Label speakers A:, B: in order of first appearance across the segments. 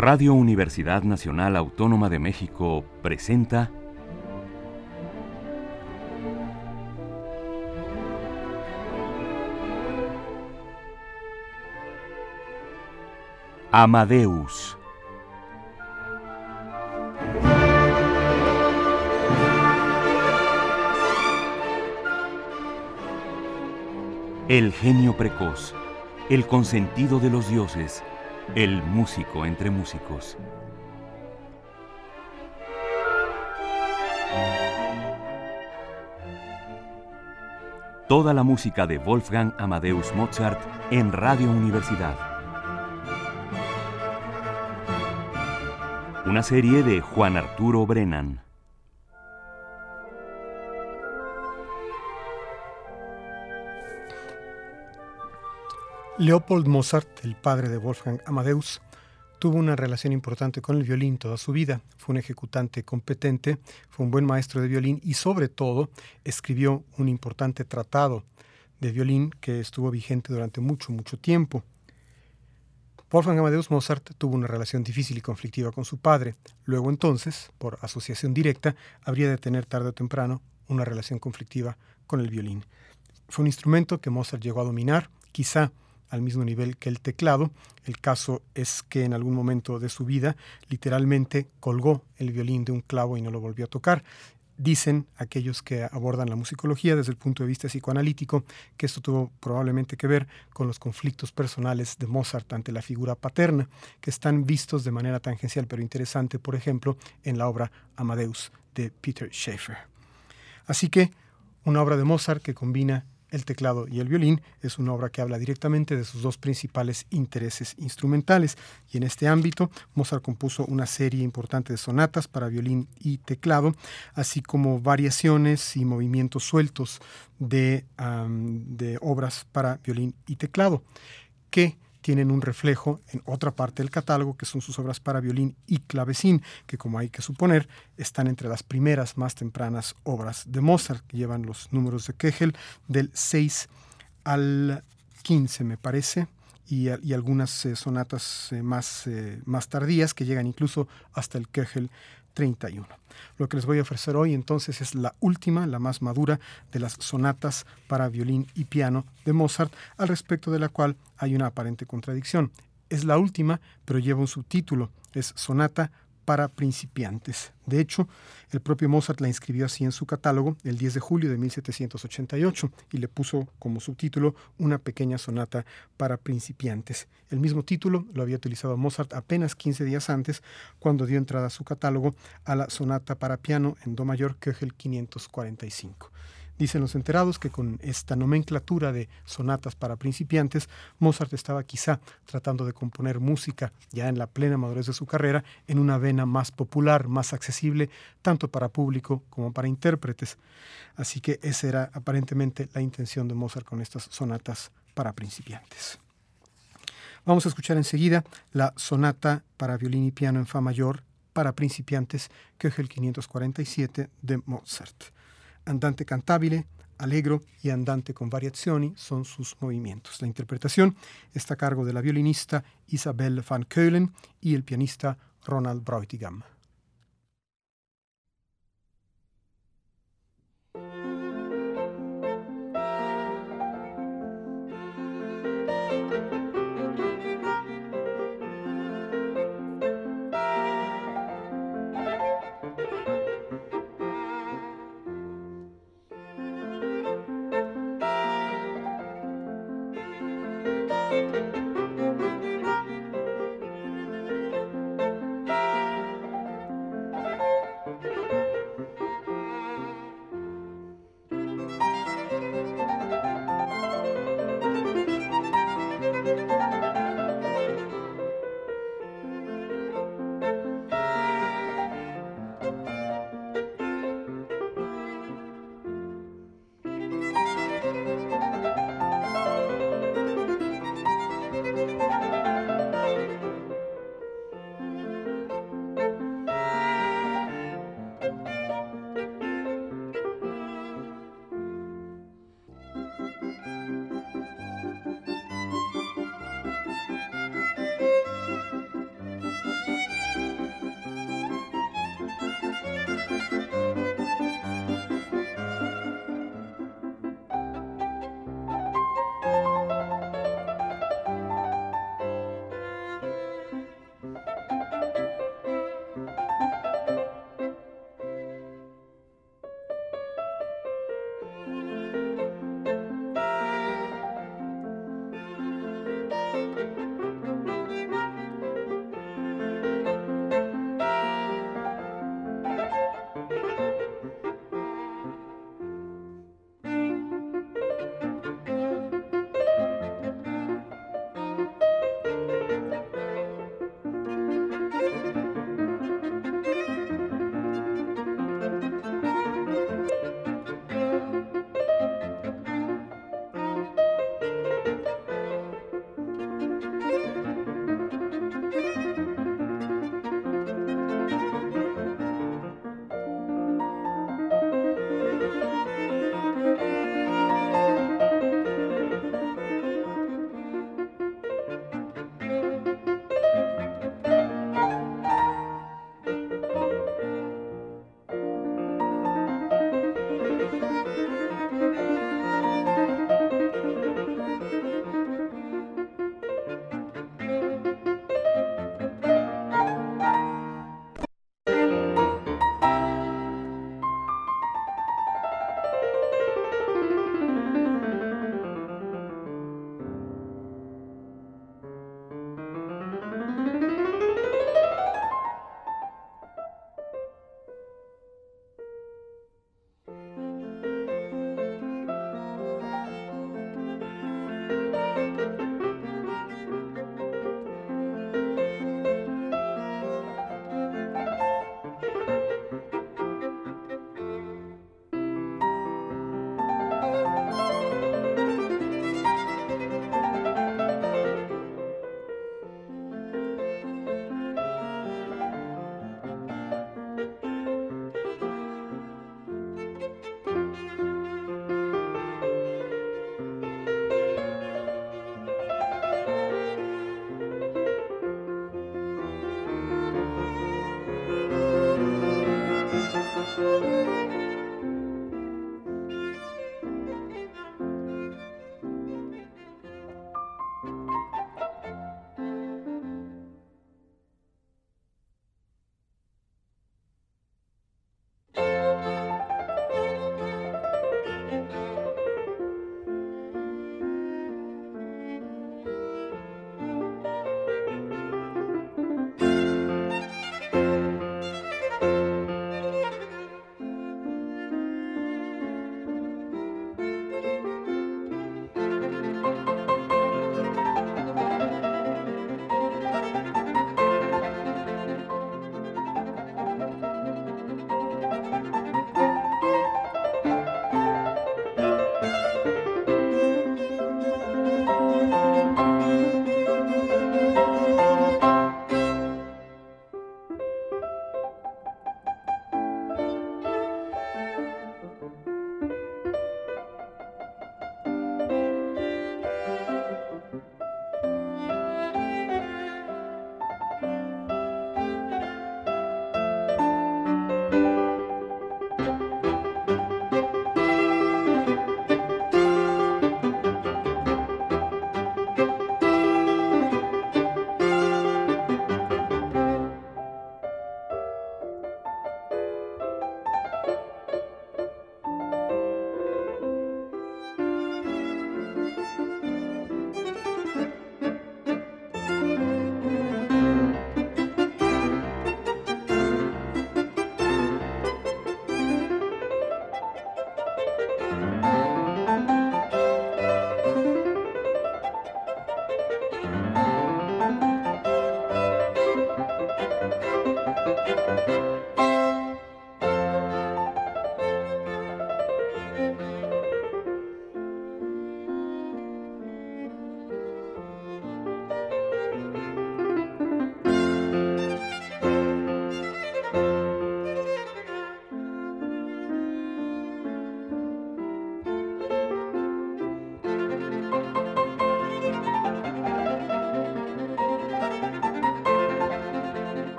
A: Radio Universidad Nacional Autónoma de México presenta Amadeus. El genio precoz, el consentido de los dioses, el músico entre músicos. Toda la música de Wolfgang Amadeus Mozart en Radio Universidad. Una serie de Juan Arturo Brennan.
B: Leopold Mozart, el padre de Wolfgang Amadeus, tuvo una relación importante con el violín toda su vida. Fue un ejecutante competente, fue un buen maestro de violín y sobre todo escribió un importante tratado de violín que estuvo vigente durante mucho, mucho tiempo. Wolfgang Amadeus Mozart tuvo una relación difícil y conflictiva con su padre. Luego entonces, por asociación directa, habría de tener tarde o temprano una relación conflictiva con el violín. Fue un instrumento que Mozart llegó a dominar, quizá al mismo nivel que el teclado. El caso es que en algún momento de su vida literalmente colgó el violín de un clavo y no lo volvió a tocar. Dicen aquellos que abordan la musicología desde el punto de vista psicoanalítico que esto tuvo probablemente que ver con los conflictos personales de Mozart ante la figura paterna, que están vistos de manera tangencial pero interesante, por ejemplo, en la obra Amadeus de Peter Schaeffer. Así que una obra de Mozart que combina el teclado y el violín es una obra que habla directamente de sus dos principales intereses instrumentales. Y en este ámbito Mozart compuso una serie importante de sonatas para violín y teclado, así como variaciones y movimientos sueltos de, de obras para violín y teclado, que tienen un reflejo en otra parte del catálogo, que son sus obras para violín y clavecín, que como hay que suponer, están entre las primeras más tempranas obras de Mozart, que llevan los números de Kegel del 6 al 15, me parece, y, algunas eh, sonatas eh, más, eh, más tardías que llegan incluso hasta el Kegel 31. Lo que les voy a ofrecer hoy entonces es la última, la más madura de las sonatas para violín y piano de Mozart, al respecto de la cual hay una aparente contradicción. Es la última, pero lleva un subtítulo, es Sonata para principiantes. De hecho, el propio Mozart la inscribió así en su catálogo el 10 de julio de 1788 y le puso como subtítulo Una pequeña sonata para principiantes. El mismo título lo había utilizado Mozart apenas 15 días antes cuando dio entrada a su catálogo a la sonata para piano en Do mayor Köchel 545. Dicen los enterados que con esta nomenclatura de sonatas para principiantes, Mozart estaba quizá tratando de componer música ya en la plena madurez de su carrera en una vena más popular, más accesible, tanto para público como para intérpretes. Así que esa era aparentemente la intención de Mozart con estas sonatas para principiantes. Vamos a escuchar enseguida la sonata para violín y piano en fa mayor para principiantes, que es el 547 de Mozart andante cantabile, allegro y andante con variazioni son sus movimientos. La interpretación está a cargo de la violinista Isabel van Keulen y el pianista Ronald Breutigam.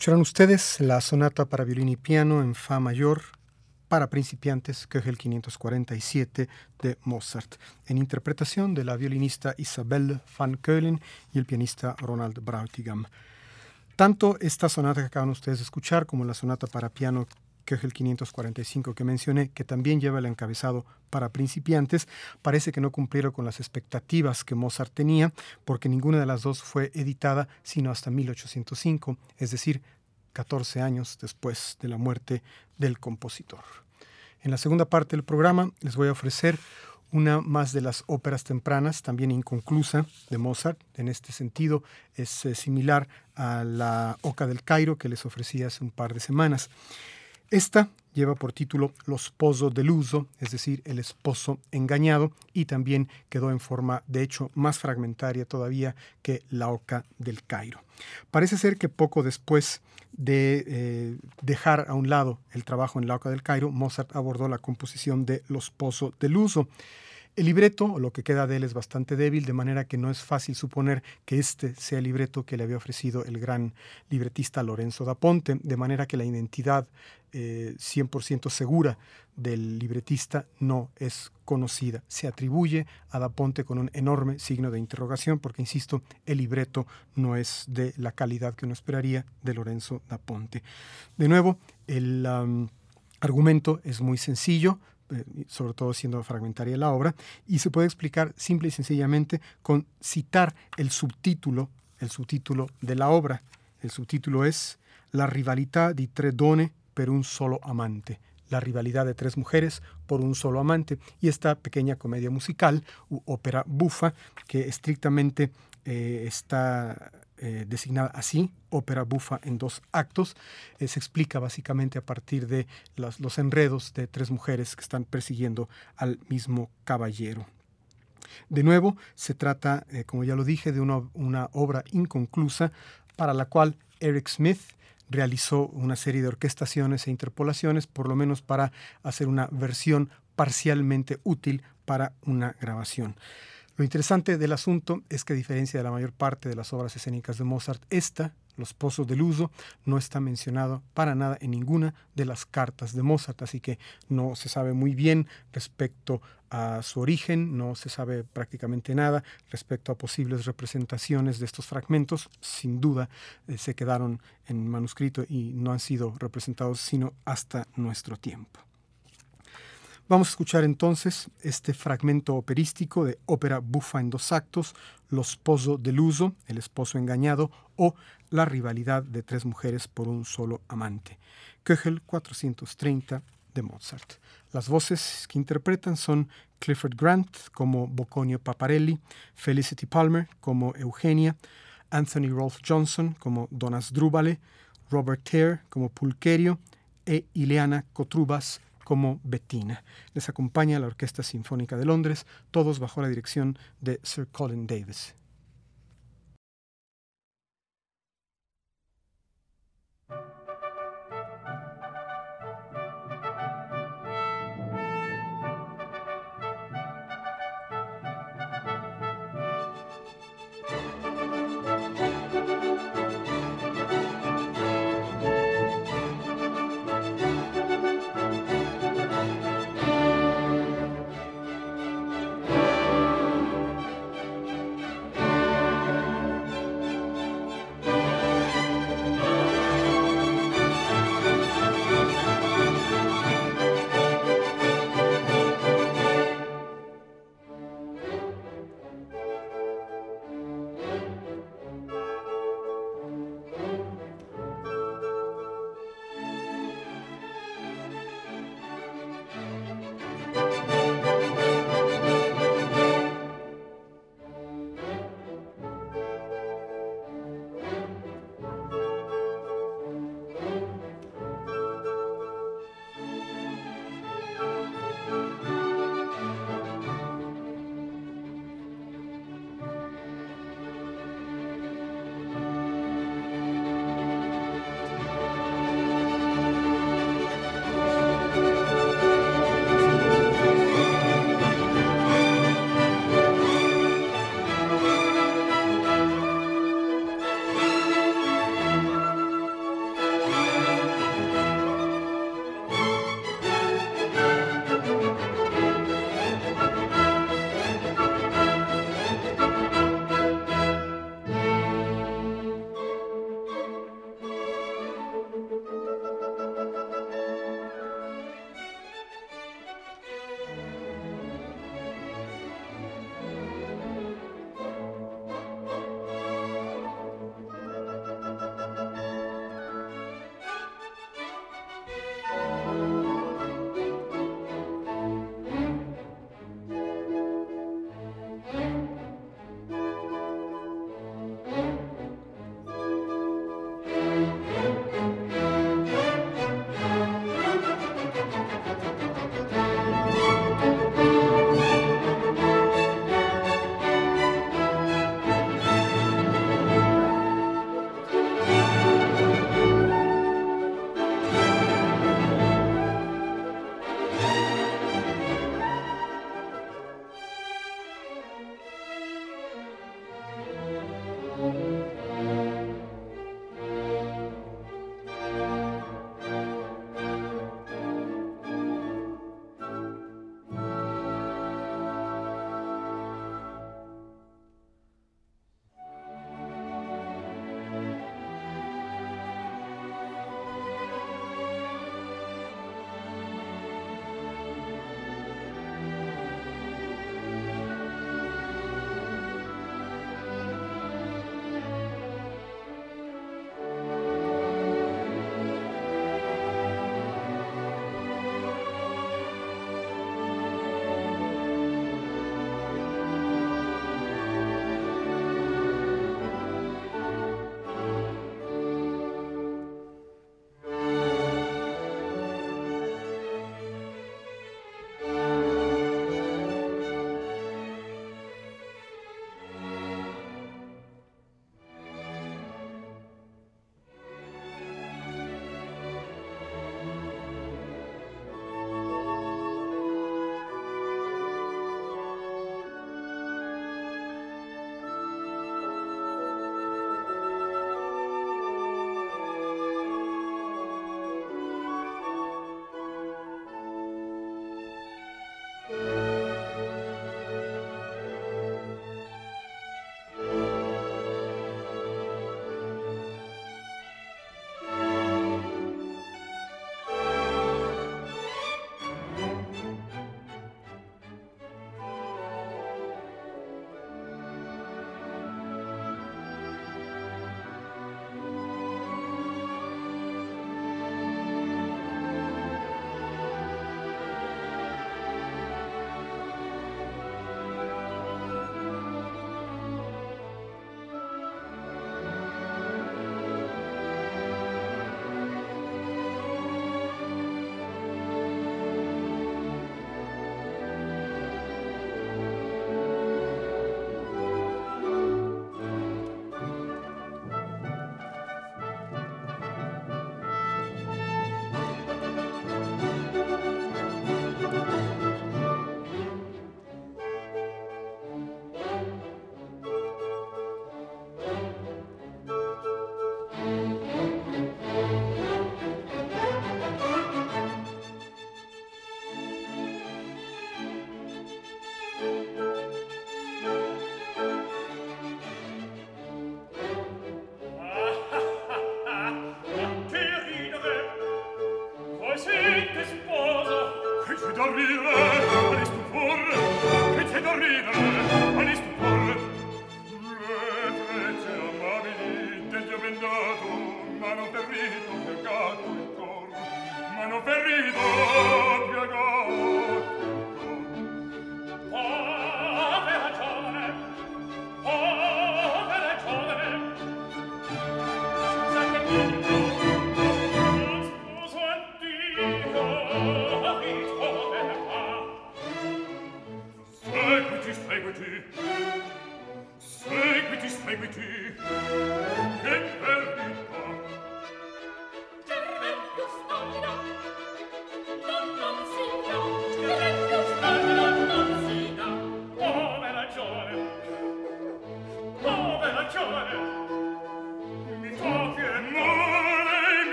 B: Escucharán ustedes la sonata para violín y piano en Fa mayor para principiantes, Köchel 547 de Mozart, en interpretación de la violinista Isabelle van Keulen y el pianista Ronald Brautigam. Tanto esta sonata que acaban ustedes de escuchar como la sonata para piano Köchel 545 que mencioné, que también lleva el encabezado para principiantes, parece que no cumplieron con las expectativas que Mozart tenía, porque ninguna de las dos fue editada sino hasta 1805, es decir, 14 años después de la muerte del compositor. En la segunda parte del programa les voy a ofrecer una más de las óperas tempranas, también inconclusa, de Mozart. En este sentido, es eh, similar a la Oca del Cairo que les ofrecí hace un par de semanas. Esta lleva por título Los Pozos del Uso, es decir, el esposo engañado, y también quedó en forma, de hecho, más fragmentaria todavía que la Oca del Cairo. Parece ser que poco después de eh, dejar a un lado el trabajo en la Oca del Cairo, Mozart abordó la composición de Los Pozos del Uso. El libreto, o lo que queda de él, es bastante débil, de manera que no es fácil suponer que este sea el libreto que le había ofrecido el gran libretista Lorenzo da Ponte, de manera que la identidad 100% eh, segura del libretista no es conocida. Se atribuye a da Ponte con un enorme signo de interrogación, porque, insisto, el libreto no es de la calidad que uno esperaría de Lorenzo da Ponte. De nuevo, el argumento es muy sencillo sobre todo siendo fragmentaria la obra, y se puede explicar simple y sencillamente con citar el subtítulo, el subtítulo de la obra. El subtítulo es La rivalidad di tre donne per un solo amante la rivalidad de tres mujeres por un solo amante, y esta pequeña comedia musical, u ópera bufa, que estrictamente eh, está eh, designada así, ópera bufa en dos actos, eh, se explica básicamente a partir de los enredos de tres mujeres que están persiguiendo al mismo caballero. De nuevo, se trata, eh, como ya lo dije, de una, una obra inconclusa para la cual Eric Smith realizó una serie de orquestaciones e interpolaciones, por lo menos para hacer una versión parcialmente útil para una grabación. Lo interesante del asunto es que a diferencia de la mayor parte de las obras escénicas de Mozart, esta, Los Pozos del Uso, no está mencionado para nada en ninguna de las cartas de Mozart, así que no se sabe muy bien respecto a su origen, no se sabe prácticamente nada respecto a posibles representaciones de estos fragmentos, sin duda eh, se quedaron en manuscrito y no han sido representados sino hasta nuestro tiempo. Vamos a escuchar entonces este fragmento operístico de ópera bufa en dos actos, Los Pozo del Uso, El esposo engañado o La rivalidad de tres mujeres por un solo amante. Köchel 430 de Mozart. Las voces que interpretan son Clifford Grant como Bocconio Paparelli, Felicity Palmer como Eugenia, Anthony Rolfe Johnson como Donas Drubale, Robert Hare como Pulquerio e Ileana Cotrubas como Bettina. Les acompaña la Orquesta Sinfónica de Londres, todos bajo la dirección de Sir Colin Davis.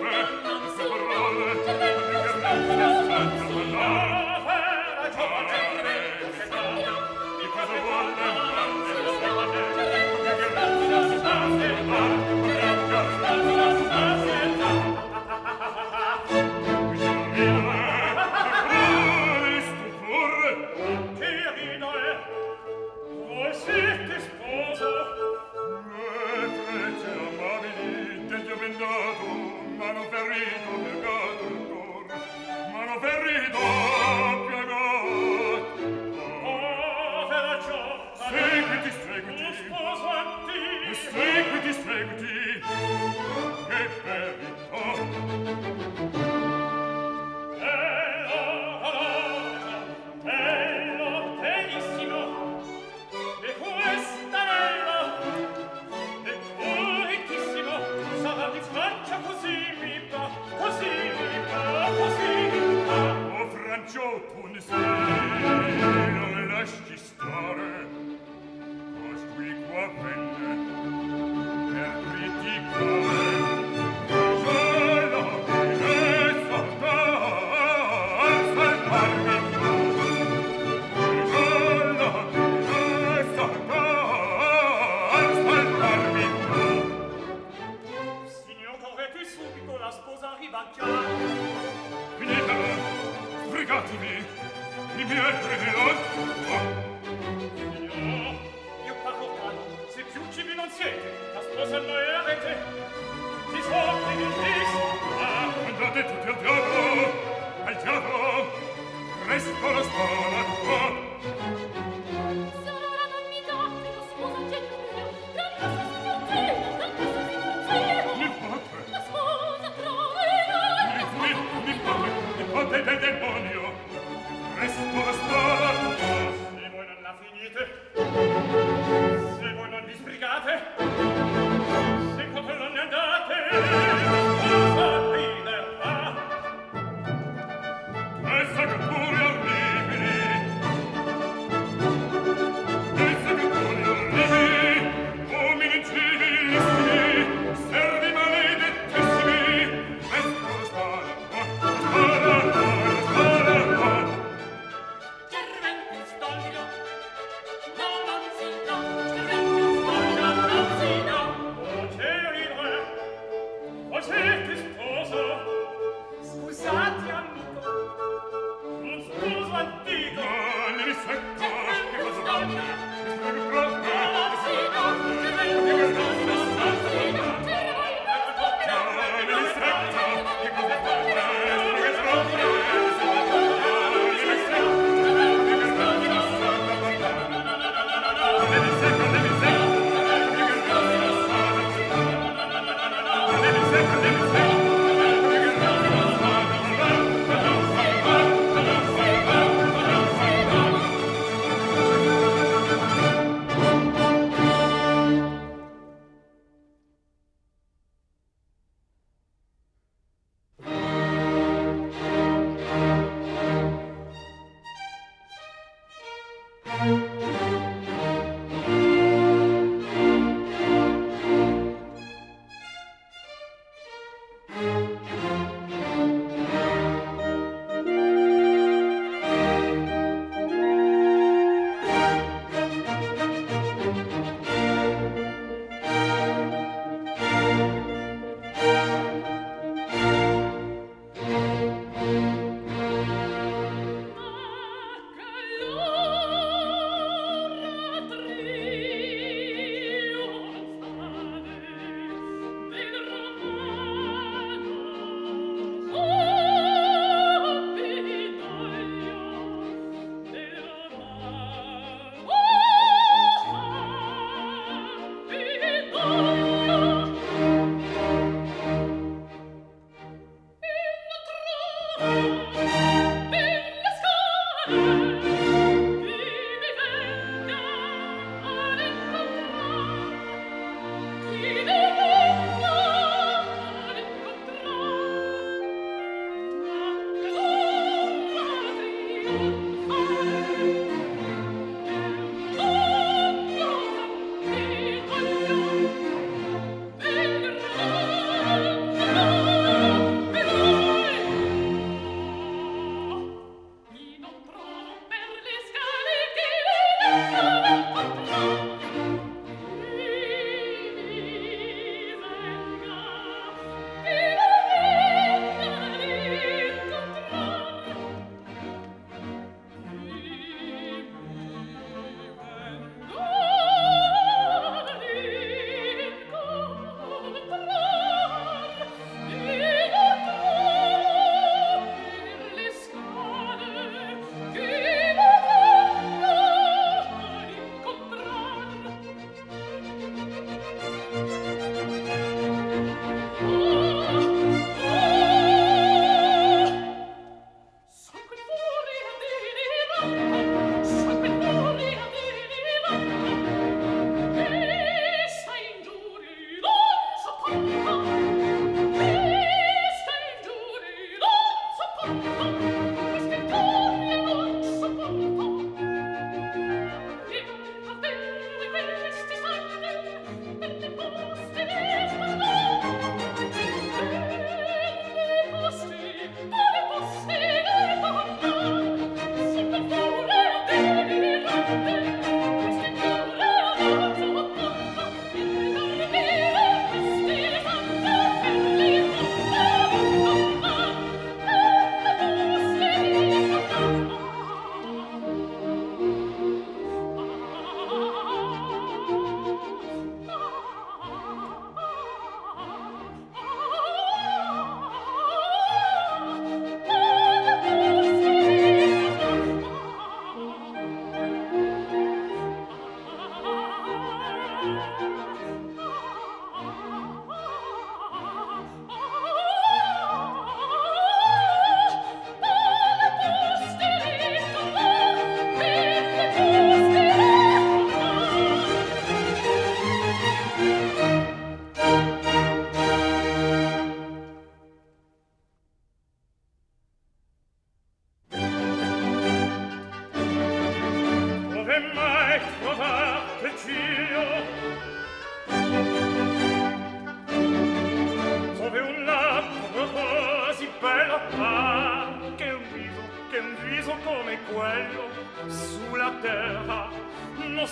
C: Schafe oh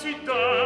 D: città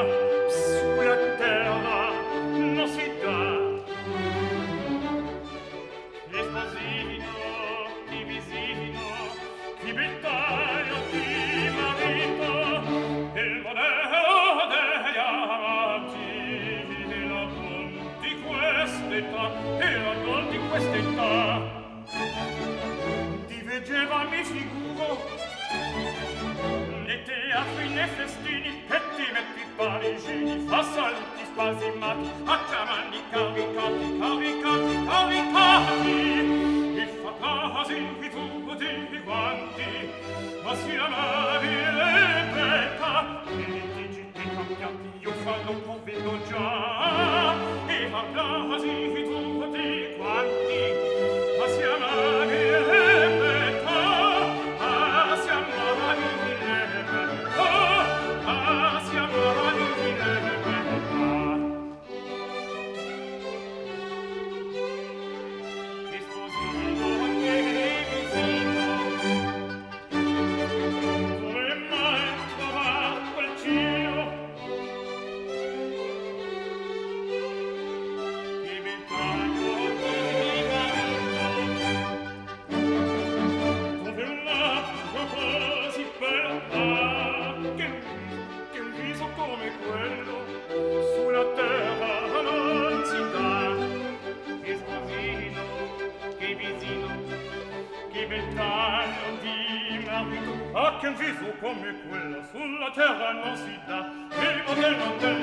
D: come quella sulla terra non si dà, e il governo della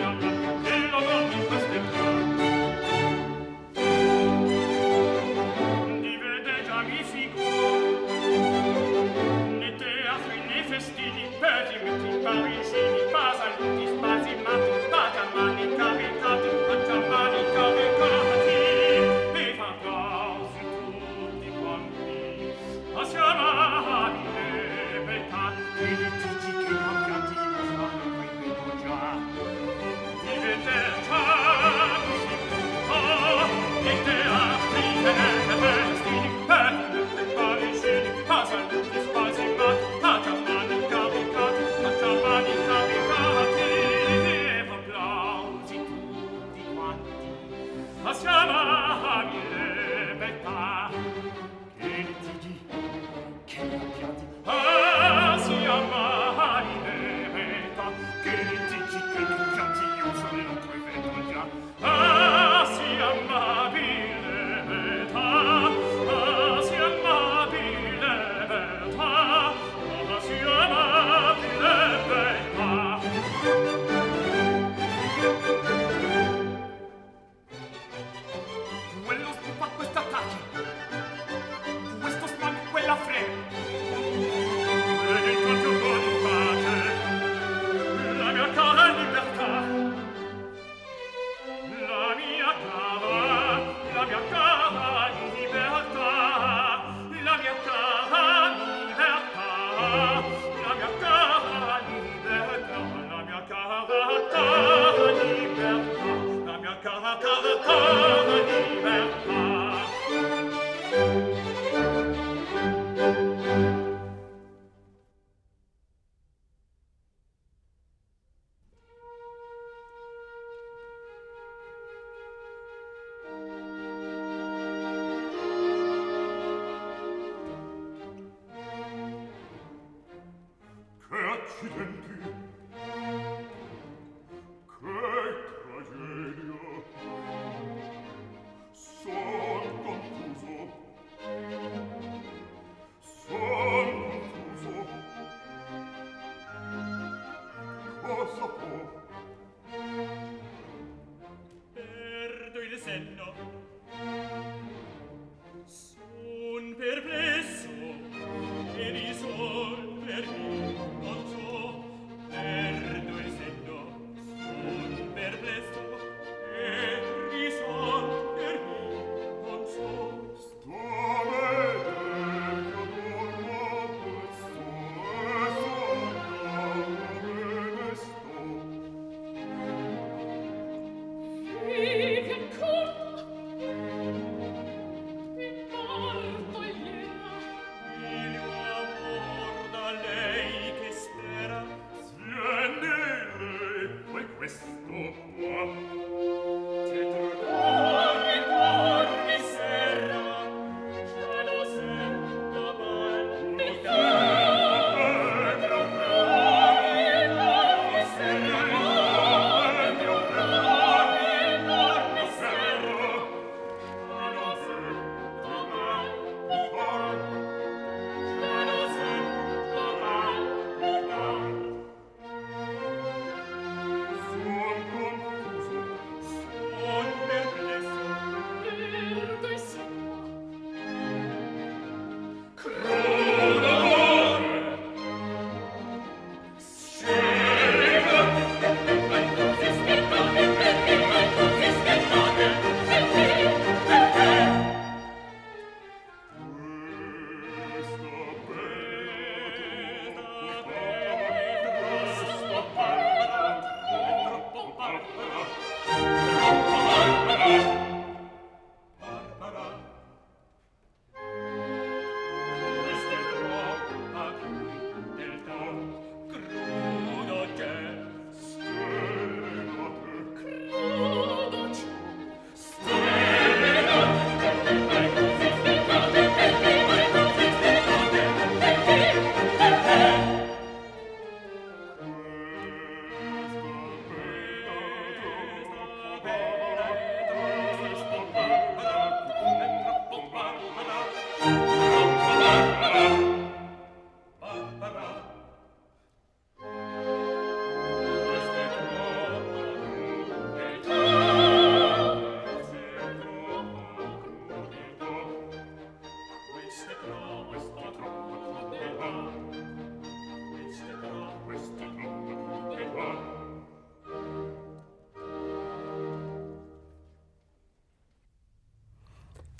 D: altar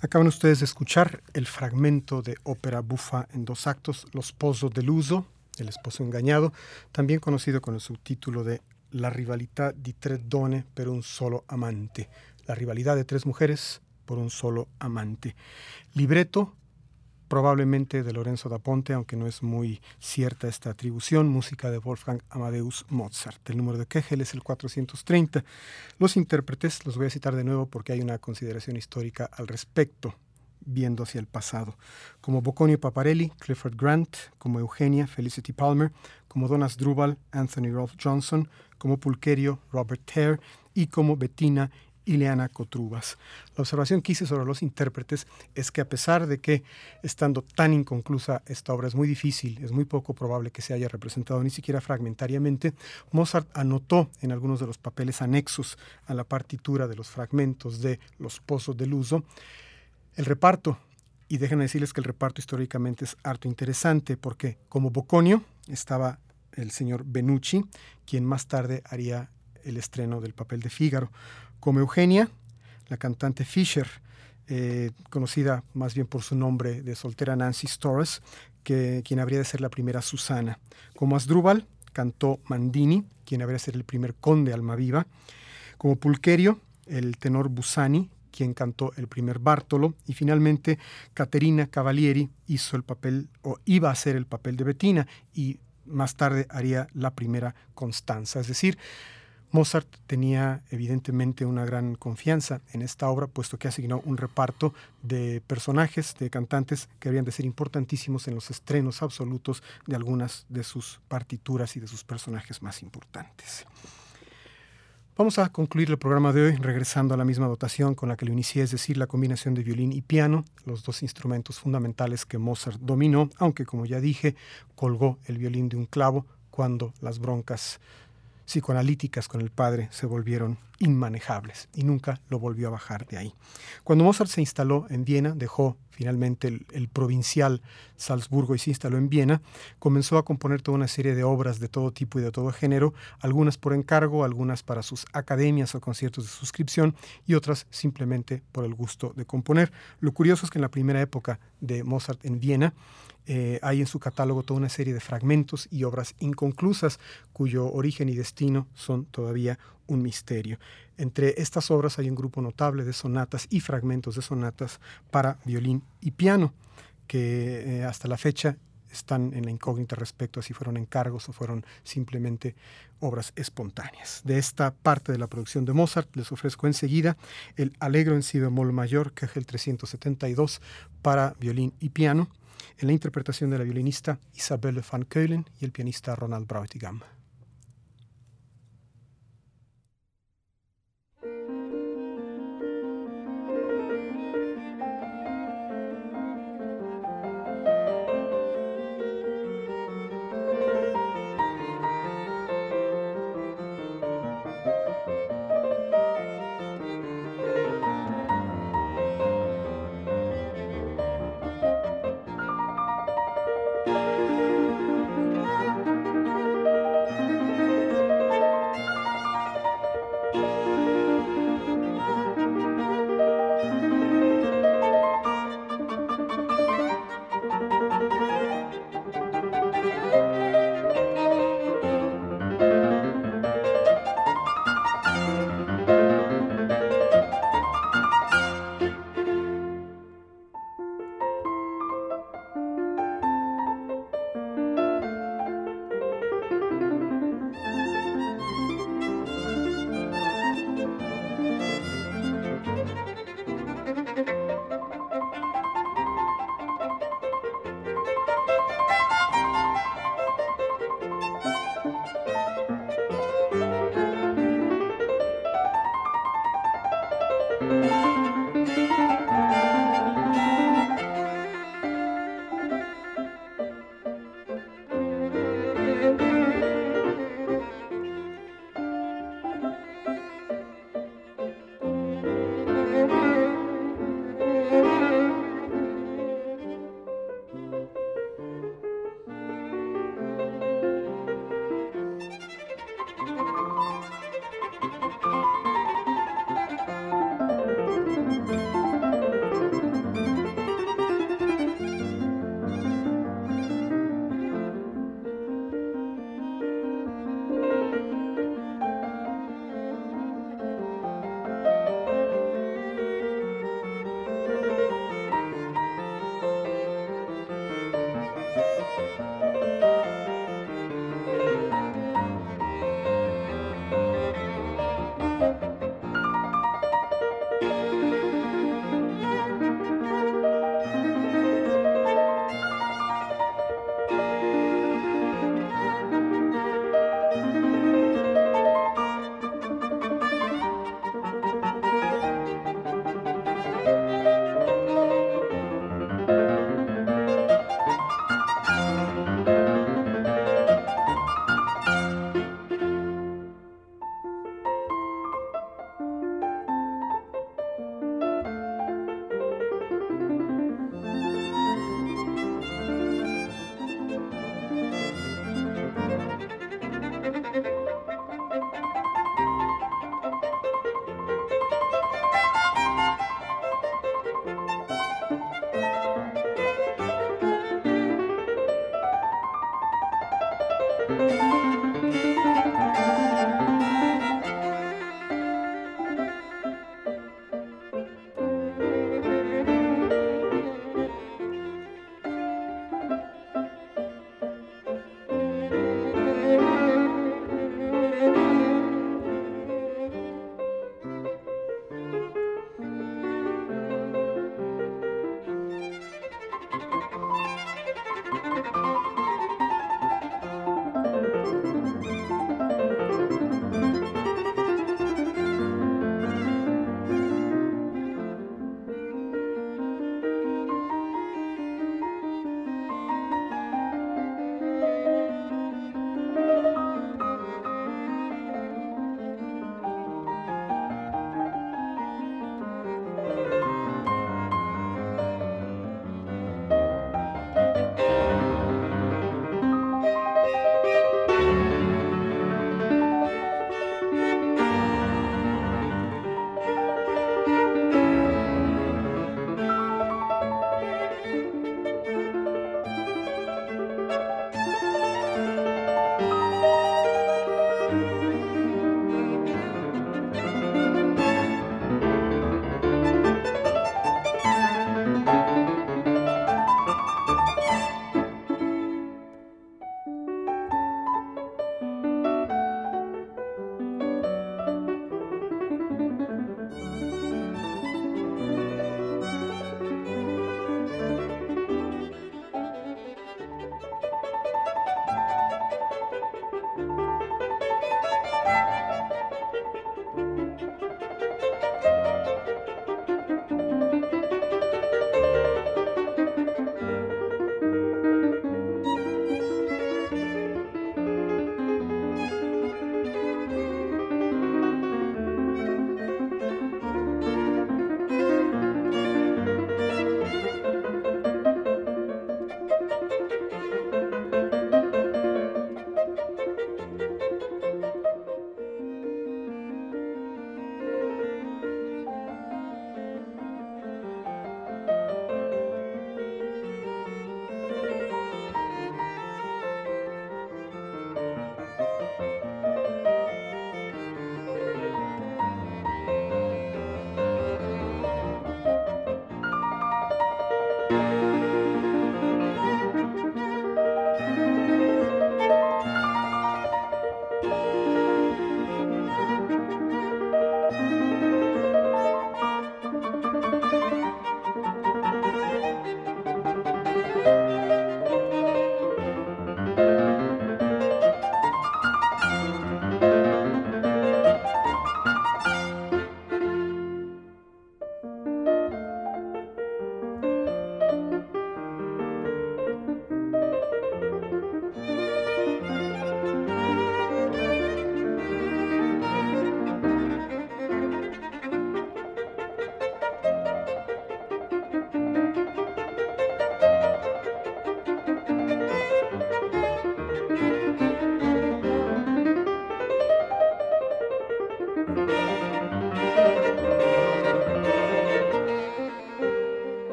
B: Acaban ustedes de escuchar el fragmento de ópera bufa en dos actos, Los Pozos del Uso, El Esposo Engañado, también conocido con el subtítulo de La rivalidad di tre donne per un solo amante, la rivalidad de tres mujeres por un solo amante. Libreto probablemente de Lorenzo da Ponte, aunque no es muy cierta esta atribución, música de Wolfgang Amadeus Mozart. El número de Kegel es el 430. Los intérpretes los voy a citar de nuevo porque hay una consideración histórica al respecto, viendo hacia el pasado. Como Bocconio Paparelli, Clifford Grant, como Eugenia, Felicity Palmer, como Donas Drubal, Anthony Rolf Johnson, como Pulquerio, Robert Hare y como Bettina Ileana Cotrubas. La observación que hice sobre los intérpretes es que a pesar de que, estando tan inconclusa, esta obra es muy difícil, es muy poco probable que se haya representado ni siquiera fragmentariamente, Mozart anotó en algunos de los papeles anexos a la partitura de los fragmentos de Los Pozos del Uso el reparto. Y déjenme decirles que el reparto históricamente es harto interesante porque como Bocconio estaba el señor Benucci, quien más tarde haría el estreno del papel de Fígaro como Eugenia, la cantante Fisher, eh, conocida más bien por su nombre de soltera Nancy Storrs, que, quien habría de ser la primera Susana. Como Asdrúbal, cantó Mandini, quien habría de ser el primer conde Almaviva. Como Pulquerio, el tenor Busani, quien cantó el primer Bartolo. Y finalmente, Caterina Cavalieri hizo el papel, o iba a hacer el papel de Bettina, y más tarde haría la primera Constanza. Es decir, Mozart tenía evidentemente una gran confianza en esta obra, puesto que asignó un reparto de personajes, de cantantes que habían de ser importantísimos en los estrenos absolutos de algunas de sus partituras y de sus personajes más importantes. Vamos a concluir el programa de hoy regresando a la misma dotación con la que lo inicié, es decir, la combinación de violín y piano, los dos instrumentos fundamentales que Mozart dominó, aunque como ya dije, colgó el violín de un clavo cuando las broncas psicoanalíticas con el padre se volvieron inmanejables y nunca lo volvió a bajar de ahí. Cuando Mozart se instaló en Viena, dejó finalmente el, provincial Salzburgo y se instaló en Viena, comenzó a componer toda una serie de obras de todo tipo y de todo género, algunas por encargo, algunas para sus academias o conciertos de suscripción y otras simplemente por el gusto de componer. Lo curioso es que en la primera época de Mozart en Viena, eh, hay en su catálogo toda una serie de fragmentos y obras inconclusas cuyo origen y destino son todavía un misterio. Entre estas obras hay un grupo notable de sonatas y fragmentos de sonatas para violín y piano, que eh, hasta la fecha están en la incógnita respecto a si fueron encargos o fueron simplemente obras espontáneas. De esta parte de la producción de Mozart les ofrezco enseguida el Alegro en si bemol mayor, que es el 372 para violín y piano, en la interpretación de la violinista Isabelle van Keulen y el pianista Ronald Brautigam.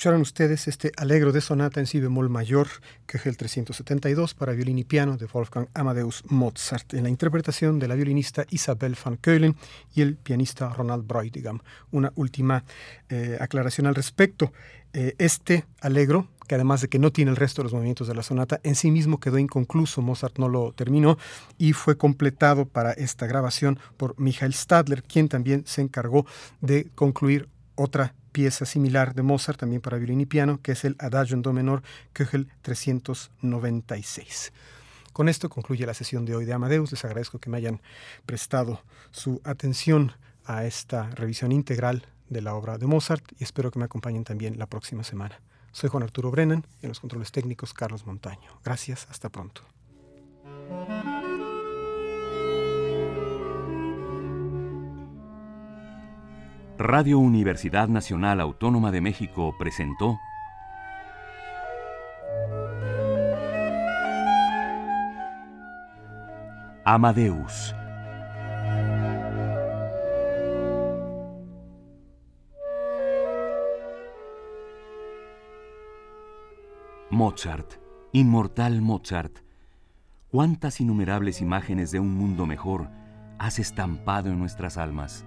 B: Escucharon ustedes este alegro de sonata en si bemol mayor, que es el 372 para violín y piano de Wolfgang Amadeus Mozart, en la interpretación de la violinista Isabel van Keulen y el pianista Ronald Breutigam. Una última eh, aclaración al respecto. Eh, este alegro, que además de que no tiene el resto de los movimientos de la sonata, en sí mismo quedó inconcluso, Mozart no lo terminó y fue completado para esta grabación por Michael Stadler, quien también se encargó de concluir otra pieza similar de Mozart, también para violín y piano, que es el Adagio en Do menor, Köchel 396. Con esto concluye la sesión de hoy de Amadeus. Les agradezco que me hayan prestado su atención a esta revisión integral de la obra de Mozart y espero que me acompañen también la próxima semana. Soy Juan Arturo Brennan en los controles técnicos Carlos Montaño. Gracias, hasta pronto.
A: Radio Universidad Nacional Autónoma de México presentó Amadeus. Mozart, inmortal Mozart, cuántas innumerables imágenes de un mundo mejor has estampado en nuestras almas.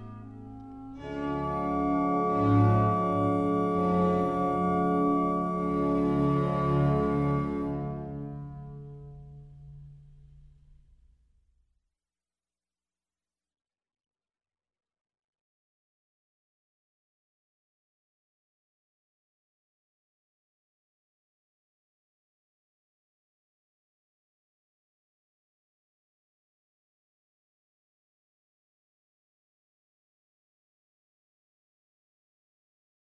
A: thank you